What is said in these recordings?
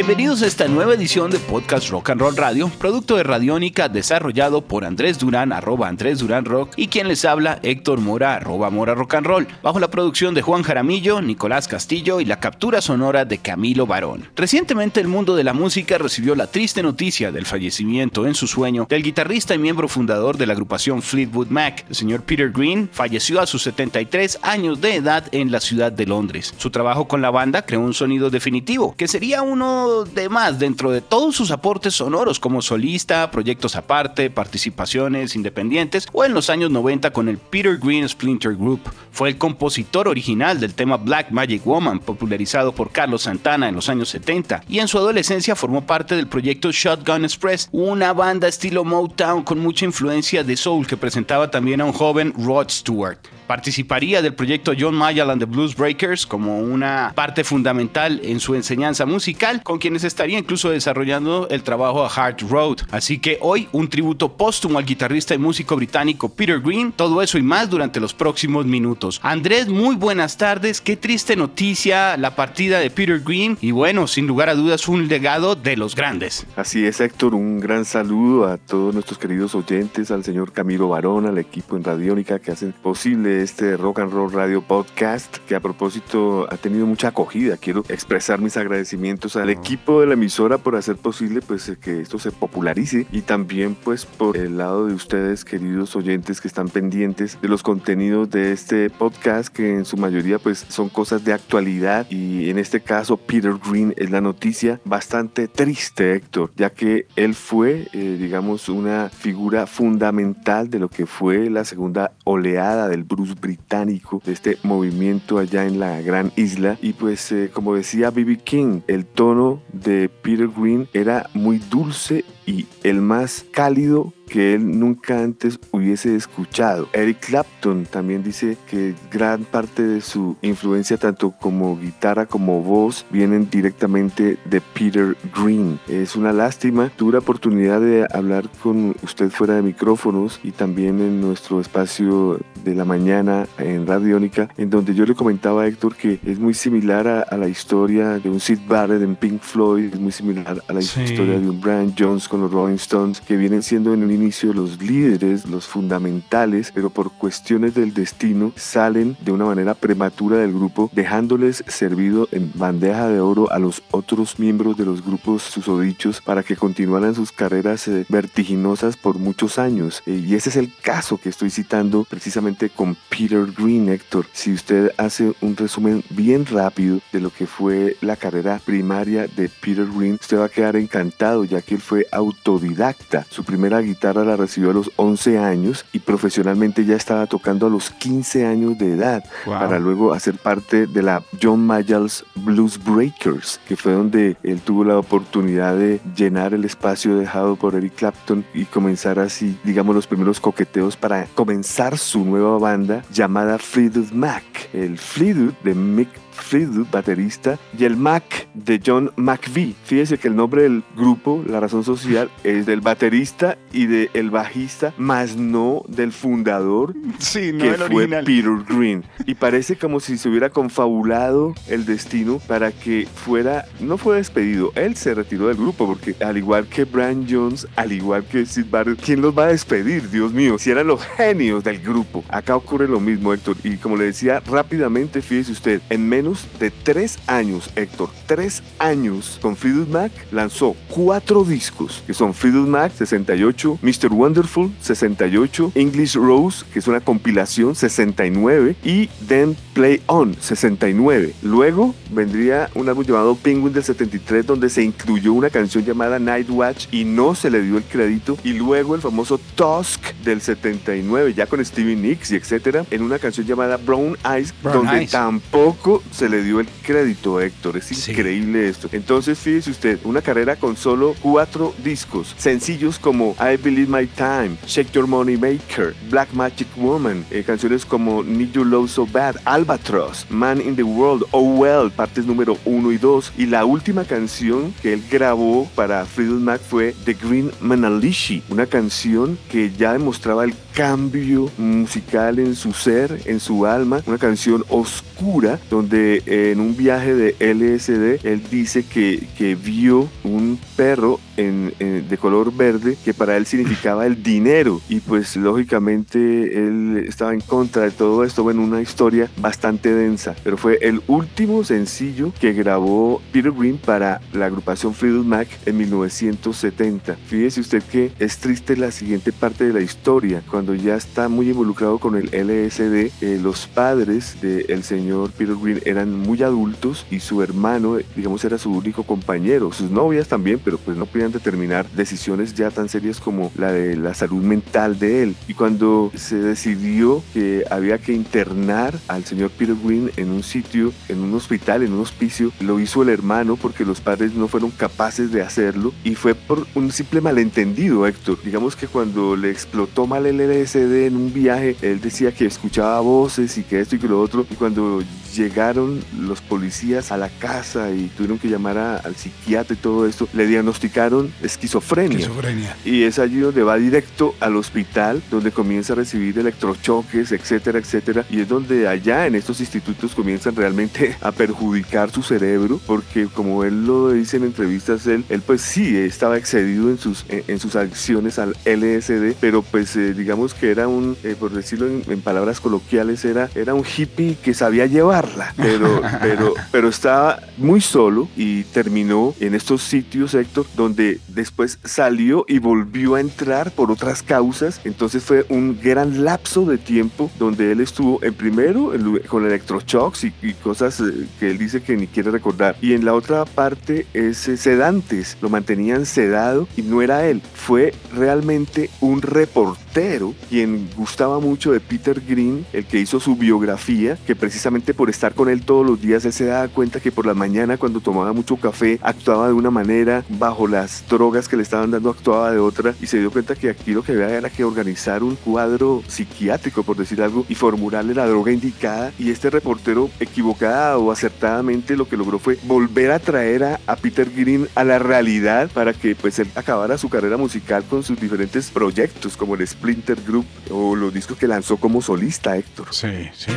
Bienvenidos a esta nueva edición de Podcast Rock and Roll Radio, producto de Radiónica desarrollado por Andrés Durán, arroba Andrés Durán Rock, y quien les habla, Héctor Mora, arroba Mora Rock bajo la producción de Juan Jaramillo, Nicolás Castillo y la captura sonora de Camilo Barón. Recientemente el mundo de la música recibió la triste noticia del fallecimiento en su sueño del guitarrista y miembro fundador de la agrupación Fleetwood Mac, el señor Peter Green, falleció a sus 73 años de edad en la ciudad de Londres. Su trabajo con la banda creó un sonido definitivo, que sería uno de más dentro de todos sus aportes sonoros como solista, proyectos aparte, participaciones independientes o en los años 90 con el Peter Green Splinter Group. Fue el compositor original del tema Black Magic Woman, popularizado por Carlos Santana en los años 70, y en su adolescencia formó parte del proyecto Shotgun Express, una banda estilo Motown con mucha influencia de soul que presentaba también a un joven Rod Stewart. Participaría del proyecto John Mayall and the Blues Breakers como una parte fundamental en su enseñanza musical, con quienes estaría incluso desarrollando el trabajo a Hard Road. Así que hoy un tributo póstumo al guitarrista y músico británico Peter Green, todo eso y más durante los próximos minutos. Andrés, muy buenas tardes, qué triste noticia la partida de Peter Green y bueno, sin lugar a dudas un legado de los grandes. Así es Héctor, un gran saludo a todos nuestros queridos oyentes, al señor Camilo Barón, al equipo en Radiónica que hacen posible este Rock and Roll Radio Podcast, que a propósito ha tenido mucha acogida. Quiero expresar mis agradecimientos al equipo de la emisora por hacer posible pues que esto se popularice y también pues por el lado de ustedes, queridos oyentes que están pendientes de los contenidos de este podcast, que en su mayoría pues son cosas de actualidad y en este caso Peter Green es la noticia bastante triste, Héctor, ya que él fue, eh, digamos, una figura fundamental de lo que fue la segunda oleada del Bruce británico de este movimiento allá en la gran isla. Y pues eh, como decía B.B. King, el tono de Peter Green era muy dulce y el más cálido que él nunca antes hubiese escuchado. Eric Clapton también dice que gran parte de su influencia tanto como guitarra como voz vienen directamente de Peter Green. Es una lástima. Tuve la oportunidad de hablar con usted fuera de micrófonos y también en nuestro espacio de la mañana en Radiónica, en donde yo le comentaba a Héctor que es muy similar a, la historia de un Sid Barrett en Pink Floyd, es muy similar a la historia de un Brian Jones con los Rolling Stones, que vienen siendo en un inicio los líderes, los fundamentales, pero por cuestiones del destino salen de una manera prematura del grupo, dejándoles servido en bandeja de oro a los otros miembros de los grupos susodichos para que continuaran sus carreras eh, vertiginosas por muchos años. Eh, y ese es el caso que estoy citando precisamente con Peter Green, Héctor. Si usted hace un resumen bien rápido de lo que fue la carrera primaria de Peter Green, usted va a quedar encantado ya que él fue autodidacta. Su primera guitarra la recibió a los 11 años y profesionalmente ya estaba tocando a los 15 años de edad para luego hacer parte de la John Mayall's Blues Breakers, que fue donde él tuvo la oportunidad de llenar el espacio dejado por Eric Clapton y comenzar así, digamos, los primeros coqueteos para comenzar su nueva banda llamada Fleetwood Mac. El Fleetwood de Mick Fleetwood, baterista, y el Mac de John McVie. Fíjese que el nombre del grupo, la razón social, es del baterista y del bajista, más no del fundador, sí, que fue Peter Green. Y parece como si se hubiera confabulado el destino para que fuera, no fue despedido, él se retiró del grupo, porque al igual que Brian Jones, al igual que Sid Barrett, ¿quién los va a despedir? Dios mío, si eran los genios del grupo. Acá ocurre lo mismo, Héctor. Y como le decía rápidamente, fíjese usted, en menos de tres años, Héctor, tres años con Fleetwood Mac, lanzó cuatro discos, que son Fleetwood Mac 68, Mr. Wonderful 68, English Rose, que es una compilación 69, y Then Play On 69. Luego vendría un álbum llamado Penguin del 73, donde se incluyó una canción llamada Night Watch y no se le dio el crédito. Y luego el famoso Tusk del 79, ya con Stevie Nicks y etcétera, en una canción llamada Brown Eyes, donde tampoco se le dio el crédito, Héctor. Es increíble esto. Entonces, fíjese usted, una carrera con solo cuatro discos, sencillos como I Believe My Time, Shake Your Money Maker, Black Magic Woman, eh, canciones como Need You Love So Bad, Albatross, Man in the World, Oh Well, partes número 1 y 2, y la última canción que él grabó para Freedom Mac fue The Green Manalishi, una canción que ya demostraba el cambio musical en su ser, en su alma, una canción oscura donde en un viaje de LSD él dice que, que vio un perro en, de color verde que para él significaba el dinero. Y pues lógicamente él estaba en contra de todo esto, bueno, una historia bastante densa, pero fue el último sencillo que grabó Peter Green para la agrupación Fleetwood Mac en 1970. Fíjese usted que es triste la siguiente parte de la historia, cuando ya está muy involucrado con el LSD, eh, los padres del señor Peter Green eran muy adultos y su hermano, digamos, era su único compañero, sus novias también, pero pues no podían determinar decisiones ya tan serias como la de la salud mental de él. Y cuando se decidió que había que internar al señor Peter Green en un sitio, en un hospital, en un hospicio, lo hizo el hermano porque los padres no fueron capaces de hacerlo y fue por un simple malentendido, Héctor. Digamos que cuando le explotó mal el LSD en un viaje, él decía que escuchaba voces y que esto y que lo otro, y cuando llegaron los policías a la casa y tuvieron que llamar al psiquiatra y todo esto, le diagnosticaron esquizofrenia. esquizofrenia. Y es allí donde va directo al hospital, donde comienza a recibir electrochoques, etcétera, etcétera. Y es donde allá en estos institutos comienzan realmente a perjudicar su cerebro, porque como él lo dice en entrevistas, él, él pues sí estaba excedido en sus, en, sus adicciones al LSD, pero pues eh, digamos que era un, eh, por decirlo en, en, palabras coloquiales, era, era un hippie que sabía pero, pero, pero estaba muy solo y terminó en estos sitios, Héctor, donde después salió y volvió a entrar por otras causas. Entonces fue un gran lapso de tiempo donde él estuvo en primero con electroshocks y, y cosas eh, que él dice que ni quiere recordar. Y en la otra parte es sedantes, lo mantenían sedado y no era él, fue realmente un reportero quien gustaba mucho de Peter Green, el que hizo su biografía, que precisamente por estar con él todos los días él se daba cuenta que por la mañana cuando tomaba mucho café actuaba de una manera, bajo las drogas que le estaban dando actuaba de otra y se dio cuenta que aquí lo que había era que organizar un cuadro psiquiátrico, por decir algo, y formularle la droga indicada y este reportero equivocada o acertadamente lo que logró fue volver a traer a, a Peter Green a la realidad para que pues él acabara su carrera musical con sus diferentes proyectos como el Splinter Group o los discos que lanzó como solista Héctor. Sí, sí.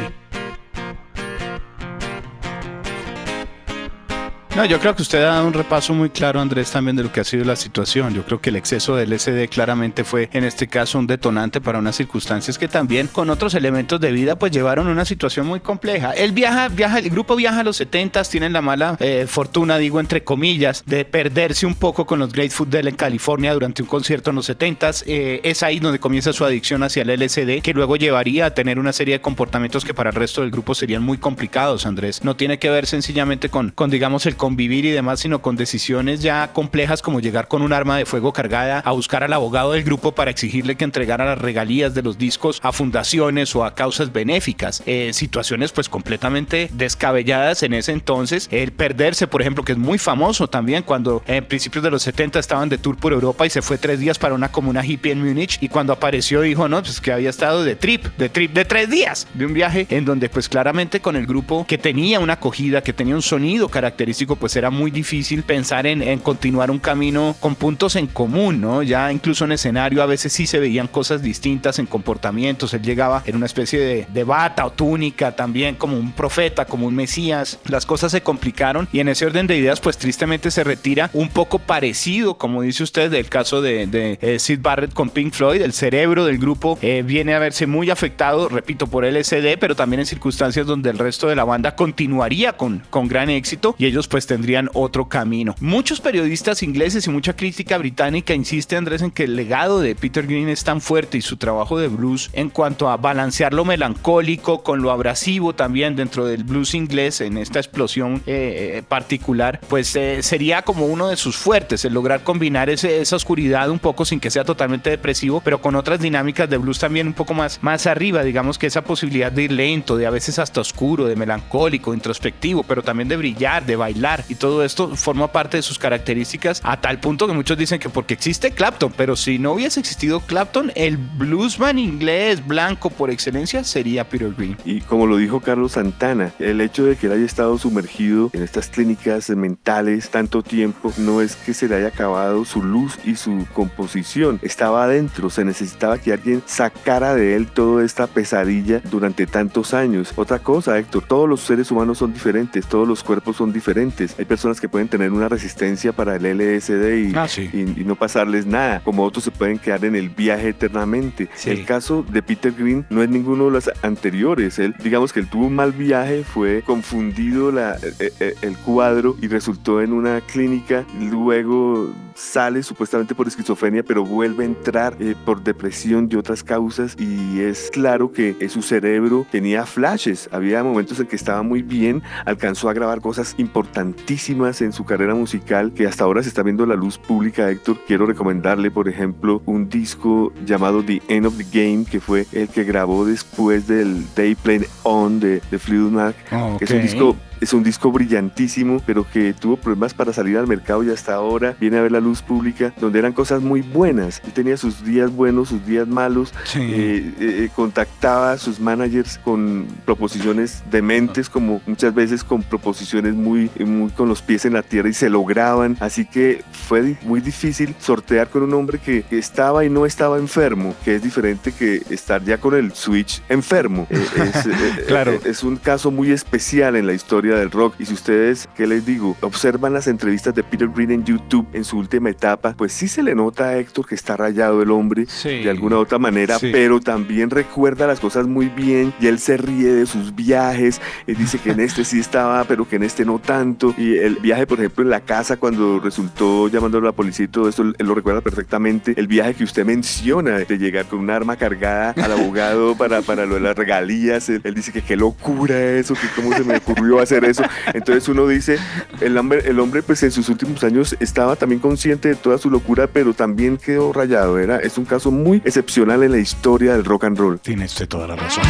No, yo creo que usted ha dado un repaso muy claro, Andrés, también de lo que ha sido la situación. Yo creo que el exceso del LSD claramente fue, en este caso, un detonante para unas circunstancias que también, con otros elementos de vida, pues llevaron a una situación muy compleja. Él viaja, viaja, el grupo viaja a los 70 tienen la mala eh, fortuna, digo, entre comillas, de perderse un poco con los Grateful Dead en California durante un concierto en los 70s. Eh, es ahí donde comienza su adicción hacia el LSD, que luego llevaría a tener una serie de comportamientos que para el resto del grupo serían muy complicados, Andrés. No tiene que ver sencillamente con, con digamos, el convivir y demás, sino con decisiones ya complejas como llegar con un arma de fuego cargada a buscar al abogado del grupo para exigirle que entregara las regalías de los discos a fundaciones o a causas benéficas. Eh, situaciones pues completamente descabelladas en ese entonces. El perderse, por ejemplo, que es muy famoso también cuando en principios de los 70 estaban de tour por Europa y se fue tres días para una comuna hippie en Múnich y cuando apareció dijo, no, pues que había estado de trip, de trip de tres días, de un viaje en donde pues claramente con el grupo que tenía una acogida, que tenía un sonido característico pues era muy difícil pensar en, continuar un camino con puntos en común, ¿no? Ya incluso en escenario a veces sí se veían cosas distintas en comportamientos. Él llegaba en una especie de, de bata o túnica también como un profeta, como un mesías. Las cosas se complicaron y en ese orden de ideas pues tristemente se retira un poco parecido, como dice usted, del caso de, eh, Sid Barrett con Pink Floyd. El cerebro del grupo eh, viene a verse muy afectado, repito, por LSD, pero también en circunstancias donde el resto de la banda continuaría con, con gran éxito y ellos pues pues tendrían otro camino. Muchos periodistas ingleses y mucha crítica británica insiste Andrés en que el legado de Peter Green es tan fuerte y su trabajo de blues en cuanto a balancear lo melancólico con lo abrasivo también dentro del blues inglés en esta explosión eh, eh, particular, pues eh, sería como uno de sus fuertes, el lograr combinar esa oscuridad un poco sin que sea totalmente depresivo, pero con otras dinámicas de blues también un poco más, más arriba, digamos que esa posibilidad de ir lento, de a veces hasta oscuro, de melancólico, introspectivo, pero también de brillar, de bailar y todo esto forma parte de sus características a tal punto que muchos dicen que porque existe Clapton, pero si no hubiese existido Clapton, el bluesman inglés blanco por excelencia sería Peter Green. Y como lo dijo Carlos Santana, el hecho de que él haya estado sumergido en estas clínicas mentales tanto tiempo no es que se le haya acabado su luz y su composición, estaba adentro, se necesitaba que alguien sacara de él toda esta pesadilla durante tantos años. Otra cosa, Héctor, todos los seres humanos son diferentes, todos los cuerpos son diferentes. Hay personas que pueden tener una resistencia para el LSD y, ah, sí. y, no pasarles nada, como otros se pueden quedar en el viaje eternamente. Sí. El caso de Peter Green no es ninguno de los anteriores. Él, digamos que él tuvo un mal viaje, fue confundido la, el, el cuadro y resultó en una clínica. Luego sale supuestamente por esquizofrenia, pero vuelve a entrar eh, por depresión y otras causas y es claro que eh, su cerebro tenía flashes, había momentos en que estaba muy bien, alcanzó a grabar cosas importantísimas en su carrera musical que hasta ahora se está viendo la luz pública, Héctor. Quiero recomendarle, por ejemplo, un disco llamado The End of the Game, que fue el que grabó después del Day Played On de, de Fleetwood Mac, Oh, que es un disco es un disco brillantísimo, pero que tuvo problemas para salir al mercado y hasta ahora viene a ver la luz pública, donde eran cosas muy buenas. Él tenía sus días buenos, sus días malos, Sí. eh, eh, contactaba a sus managers con proposiciones dementes, como muchas veces con proposiciones muy, muy con los pies en la tierra y se lograban. Así que fue muy difícil sortear con un hombre que, estaba y no estaba enfermo, que es diferente que estar ya con el switch enfermo. Eh, es, Claro. es un caso muy especial en la historia del rock. Y si ustedes, ¿qué les digo? Observan las entrevistas de Peter Green en YouTube en su última etapa, pues sí se le nota a Héctor que está rayado el hombre Sí. de alguna u otra manera, Sí. pero también recuerda las cosas muy bien y él se ríe de sus viajes. Él dice que en este sí estaba, pero que en este no tanto. Y el viaje, por ejemplo, en la casa cuando resultó llamando a la policía y todo esto, él lo recuerda perfectamente. El viaje que usted menciona de llegar con un arma cargada al abogado para, para lo de las regalías. Él, él dice que qué locura eso, que cómo se me ocurrió hacer eso. Entonces uno dice, el hombre, el hombre pues en sus últimos años estaba también consciente de toda su locura, pero también quedó rayado. Era, es un caso muy excepcional en la historia del rock and roll. Tiene usted toda la razón.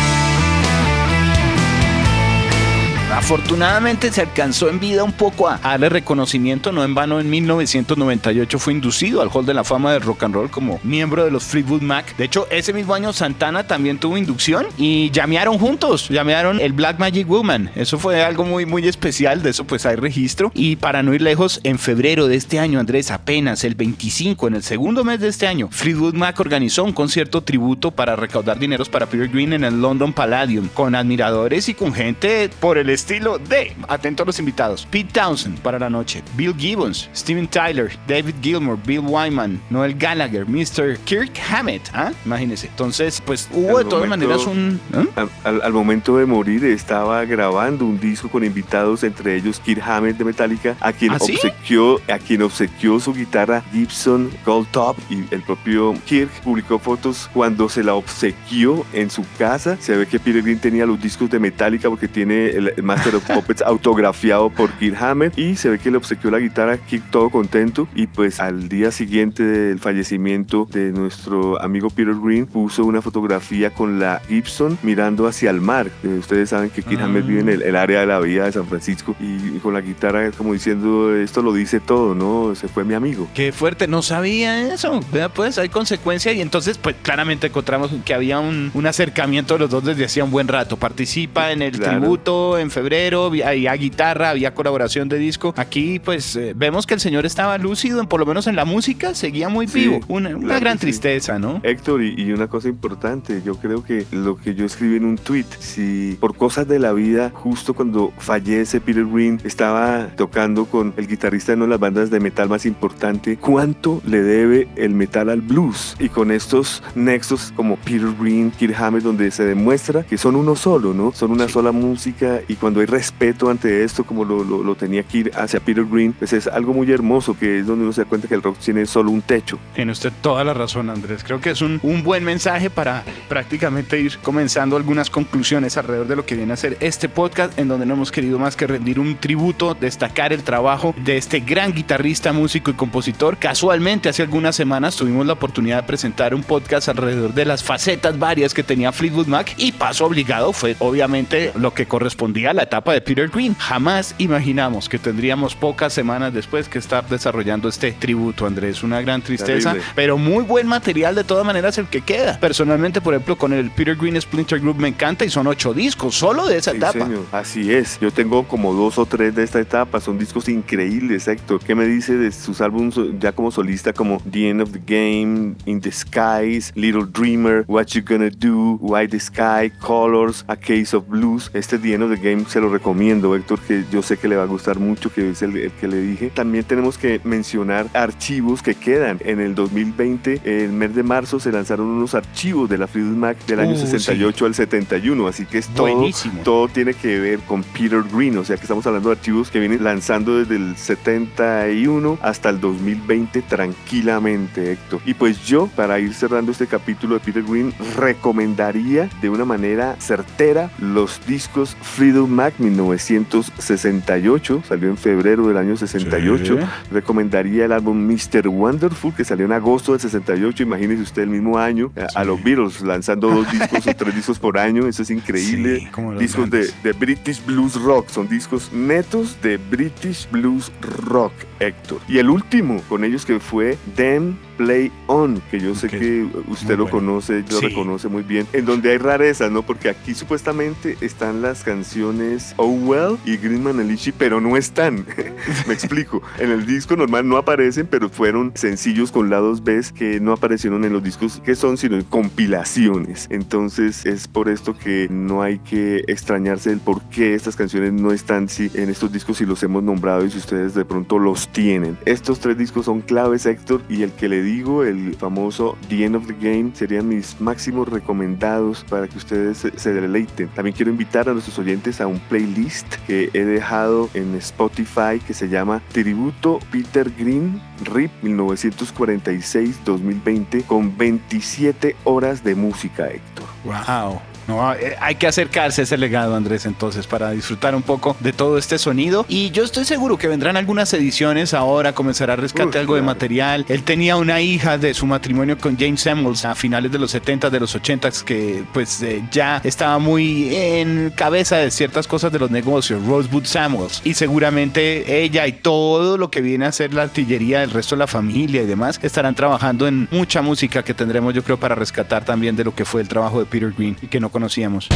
Afortunadamente se alcanzó en vida un poco a darle reconocimiento, no en vano en 1998 fue inducido al Hall de la Fama del Rock and Roll como miembro de los Fleetwood Mac. De hecho, ese mismo año Santana también tuvo inducción y llamearon juntos, llamearon el Black Magic Woman. Eso fue algo muy muy especial, de eso pues hay registro. Y para no ir lejos, en febrero de este año, Andrés, apenas el 25, en el segundo mes de este año, Fleetwood Mac organizó un concierto tributo para recaudar dineros para Peter Green en el London Palladium, con admiradores y con gente por el estilo de, atento a los invitados, Pete Townsend para la noche, Bill Gibbons, Steven Tyler, David Gilmour, Bill Wyman, Noel Gallagher, Mr. Kirk Hammett, ¿ah? imagínense. Entonces, pues hubo Al de todas momento- maneras un... ¿ah? Al, al- al momento de morir estaba grabando un disco con invitados, entre ellos Kirk Hammett de Metallica, a quien ¿Ah, sí? obsequió, a quien obsequió su guitarra Gibson Gold Top y el propio Kirk publicó fotos cuando se la obsequió en su casa. Se ve que Peter Green tenía los discos de Metallica porque tiene el Master of Puppets autografiado por Kirk Hammett y se ve que le obsequió la guitarra Kirk todo contento y pues al día siguiente del fallecimiento de nuestro amigo Peter Green puso una fotografía con la Gibson mirando hacia el mar. Eh, ustedes saben que Kirk Ah. Hammett vive en el, el área de la vía de San Francisco y, y con la guitarra como diciendo esto lo dice todo, ¿no? Se fue mi amigo. Qué fuerte, no sabía eso. Pues hay consecuencia y entonces, pues claramente encontramos que había un, un acercamiento de los dos desde hacía un buen rato. Participa en el Claro. tributo en febrero, vi- había guitarra, había colaboración de disco. Aquí, pues eh, vemos que el señor estaba lúcido, en- por lo menos en la música, seguía muy Sí, vivo. Una, una claro gran sí. tristeza, ¿no? Héctor, y, y una cosa importante, yo creo que lo que yo escribí en un tweet, si por cosas de la vida, justo cuando fallece Peter Green, estaba tocando con el guitarrista de una de las bandas de metal más importante, ¿cuánto le debe el metal al blues? Y con estos nexos como Peter Green, Kirk Hammett, donde se demuestra que son uno solo, ¿no? Son una sola música y cuando hay respeto ante esto, como lo, lo, tenía que ir hacia Peter Green, pues es algo muy hermoso, que es donde uno se da cuenta que el rock tiene solo un techo. Tiene usted toda la razón, Andrés. Creo que es un, un buen mensaje para prácticamente ir comenzando algunas conclusiones alrededor de lo que viene a ser este podcast, en donde no hemos querido más que rendir un tributo, destacar el trabajo de este gran guitarrista, músico y compositor. Casualmente, hace algunas semanas tuvimos la oportunidad de presentar un podcast alrededor de las facetas varias que tenía Fleetwood Mac y paso obligado fue obviamente lo que correspondía a la etapa de Peter Green. Jamás imaginamos que tendríamos pocas semanas después que estar desarrollando este tributo, Andrés. Una gran tristeza, pero muy buen material de todas maneras el que queda. Personalmente, por ejemplo, con el Peter Green Splinter Group me encanta y son ocho discos solo de esa etapa. Así es. Yo tengo como dos o tres de esta etapa. Son discos increíbles, Héctor. ¿Qué me dice de sus álbumes ya como solista como The End of the Game, In the Skies, Little Dreamer, What You Gonna Do, White Sky, Colors, A Case of Blues? Este The End of the Game se lo recomiendo, Héctor, que yo sé que le va a gustar mucho, que es el, que le dije. También tenemos que mencionar archivos que quedan. En el 2020, el mes de marzo, se lanzaron unos archivos de la Fleetwood Mac del año 68 uh, al 71, así que es todo, todo tiene que ver con Peter Green, o sea que estamos hablando de archivos que vienen lanzando desde el 71 hasta el 2020 tranquilamente, Héctor. Y pues yo, para ir cerrando este capítulo de Peter Green, recomendaría de una manera certera los discos Freedom Mac 1968, salió en febrero del año 68. Recomendaría el álbum Mr. Wonderful, que salió en agosto del 68, imagínese usted el mismo año, a los Beatles lanzando dos discos o tres discos por año, eso es increíble. discos de, de British Blues Rock, son discos netos de British Blues Rock, Héctor. Y el último con ellos que fue Them Play On, que yo sé que usted lo conoce, lo reconoce muy bien, en donde hay rarezas, ¿no? Porque aquí supuestamente están las canciones Oh Well y Greenman Alici, pero no están. Me explico. En el disco normal no aparecen, pero fueron sencillos con lados B que no aparecieron en los discos que son, sino compilaciones. Entonces es por esto que no hay que extrañarse del por qué estas canciones no están sí, en estos discos si los hemos nombrado y si ustedes de pronto los tienen. Estos tres discos son claves, Héctor, y el que le digo, el famoso The End of the Game, serían mis máximos recomendados para que ustedes se, deleiten. También quiero invitar a nuestros oyentes a un playlist que he dejado en Spotify que se llama Tributo Peter Green RIP 1946-2020 con 27 horas de música, Héctor. ¡Wow! No, eh, hay que acercarse a ese legado, Andrés, entonces, para disfrutar un poco de todo este sonido. Y yo estoy seguro que vendrán algunas ediciones ahora, comenzará a rescate algo de material. Él tenía una hija de su matrimonio con James Samuels a finales de los 70, de los 80, que pues eh, ya estaba muy en cabeza de ciertas cosas de los negocios, Rosewood Samuels. Y seguramente ella y todo lo que viene a ser la artillería del resto de la familia y demás estarán trabajando en mucha música que tendremos, yo creo, para rescatar también de lo que fue el trabajo de Peter Green y que no conocíamos.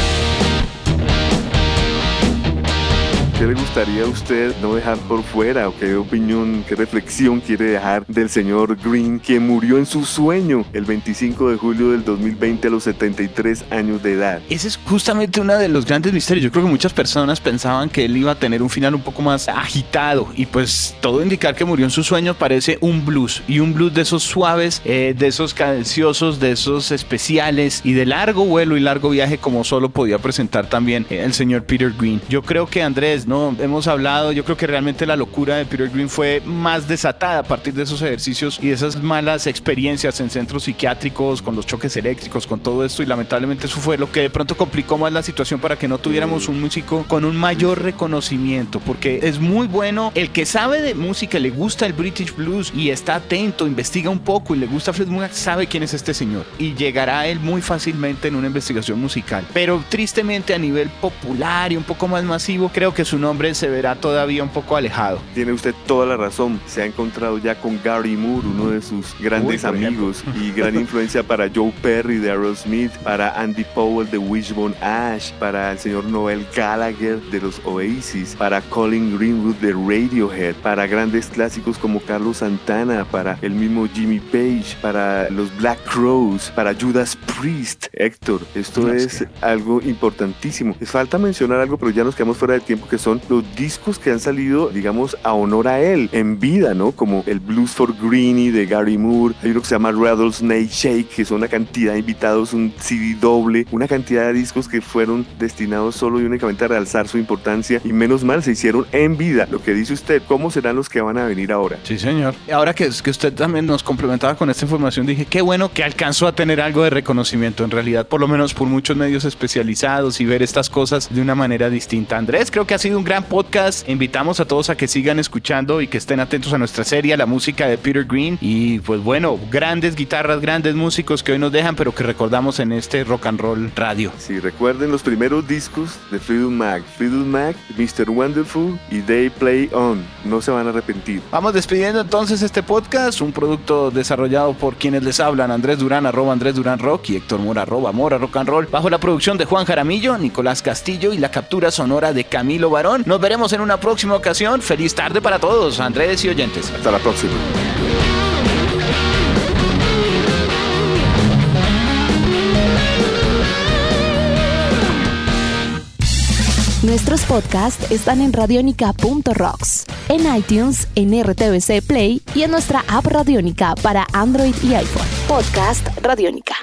¿Qué le gustaría a usted no dejar por fuera o qué opinión, qué reflexión quiere dejar del señor Green, que murió en su sueño el 25 de julio del 2020 a los 73 años de edad? Ese es justamente uno de los grandes misterios. Yo creo que muchas personas pensaban que él iba a tener un final un poco más agitado y pues todo indicar que murió en su sueño parece un blues y un blues de esos suaves, eh, de esos cadenciosos, de esos especiales y de largo vuelo y largo viaje como solo podía presentar también el señor Peter Green. Yo creo que Andrés ¿no? Hemos hablado, yo creo que realmente la locura de Peter Green fue más desatada a partir de esos ejercicios y esas malas experiencias en centros psiquiátricos, con los choques eléctricos, con todo esto y lamentablemente eso fue lo que de pronto complicó más la situación para que no tuviéramos un músico con un mayor reconocimiento, porque es muy bueno el que sabe de música, le gusta el British Blues y está atento, investiga un poco y le gusta Fred Mac, sabe quién es este señor y llegará a él muy fácilmente en una investigación musical. Pero tristemente a nivel popular y un poco más masivo, creo que su nombre se verá todavía un poco alejado. Tiene usted toda la razón. Se ha encontrado ya con Gary Moore, uno de sus grandes amigos y gran influencia para Joe Perry de Aerosmith, para Andy Powell de Wishbone Ash, para el señor Noel Gallagher de los Oasis, para Colin Greenwood de Radiohead, para grandes clásicos como Carlos Santana, para el mismo Jimmy Page, para los Black Crows, para Judas Priest. Héctor, esto es algo importantísimo. Falta mencionar algo, pero ya nos quedamos fuera de tiempo que son los discos que han salido, digamos, a honor a él, en vida, ¿no? Como el Blues for Greenie de Gary Moore, hay uno que se llama Rattlesnake Shake, que son una cantidad de invitados, un CD doble, una cantidad de discos que fueron destinados solo y únicamente a realzar su importancia y menos mal se hicieron en vida. Lo que dice usted, ¿cómo serán los que van a venir ahora? Sí, señor. Ahora que, que usted también nos complementaba con esta información, dije, qué bueno que alcanzó a tener algo de reconocimiento en realidad, por lo menos por muchos medios especializados y ver estas cosas de una manera distinta. Andrés, creo que ha sido un gran podcast. Invitamos a todos a que sigan escuchando y que estén atentos a nuestra serie, a la música de Peter Green. Y pues bueno, grandes guitarras, grandes músicos que hoy nos dejan, pero que recordamos en este rock and roll radio. Sí, recuerden los primeros discos de Freedom Mac, Freedom Mac, Mr. Wonderful y They Play On. No se van a arrepentir. Vamos despidiendo entonces este podcast, un producto desarrollado por quienes les hablan, Andrés Durán, arroba Andrés Durán Rock y Héctor Mora, arroba Mora Rock and Roll, bajo la producción de Juan Jaramillo, Nicolás Castillo y la captura sonora de Camilo Barón. Nos veremos en una próxima ocasión. Feliz tarde para todos, Andrés y oyentes. Hasta la próxima. Nuestros podcasts están en radionica.rocks, en iTunes, en RTVC Play y en nuestra app Radionica para Android y iPhone. Podcast Radionica.